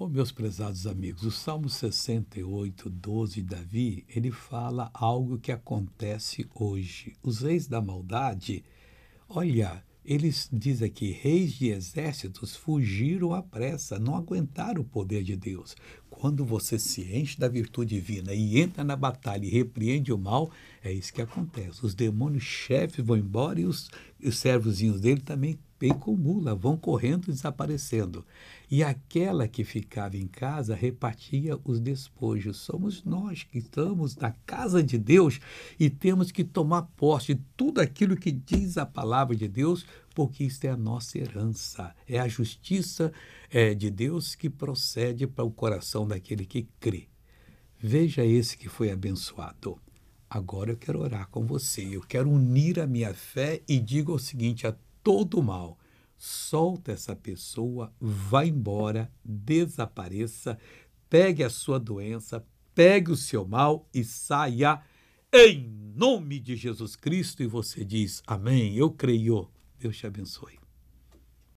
Oh, meus prezados amigos, o Salmo 68, 12 de Davi, ele fala algo que acontece hoje. Os reis da maldade, olha, eles dizem aqui, reis de exércitos fugiram à pressa, não aguentaram o poder de Deus. Quando você se enche da virtude divina e entra na batalha e repreende o mal, é isso que acontece. Os demônios chefes vão embora e os, os servozinhos dele também bem comula, vão correndo desaparecendo. E aquela que ficava em casa repartia os despojos. Somos nós que estamos na casa de Deus e temos que tomar posse de tudo aquilo que diz a palavra de Deus, porque isso é a nossa herança. É a justiça é, de Deus que procede para o coração daquele que crê. Veja esse que foi abençoado. Agora eu quero orar com você. Eu quero unir a minha fé e digo o seguinte a todo mal. Solta essa pessoa, vá embora, desapareça, pegue a sua doença, pegue o seu mal e saia em nome de Jesus Cristo. E você diz: Amém. Eu creio. Deus te abençoe.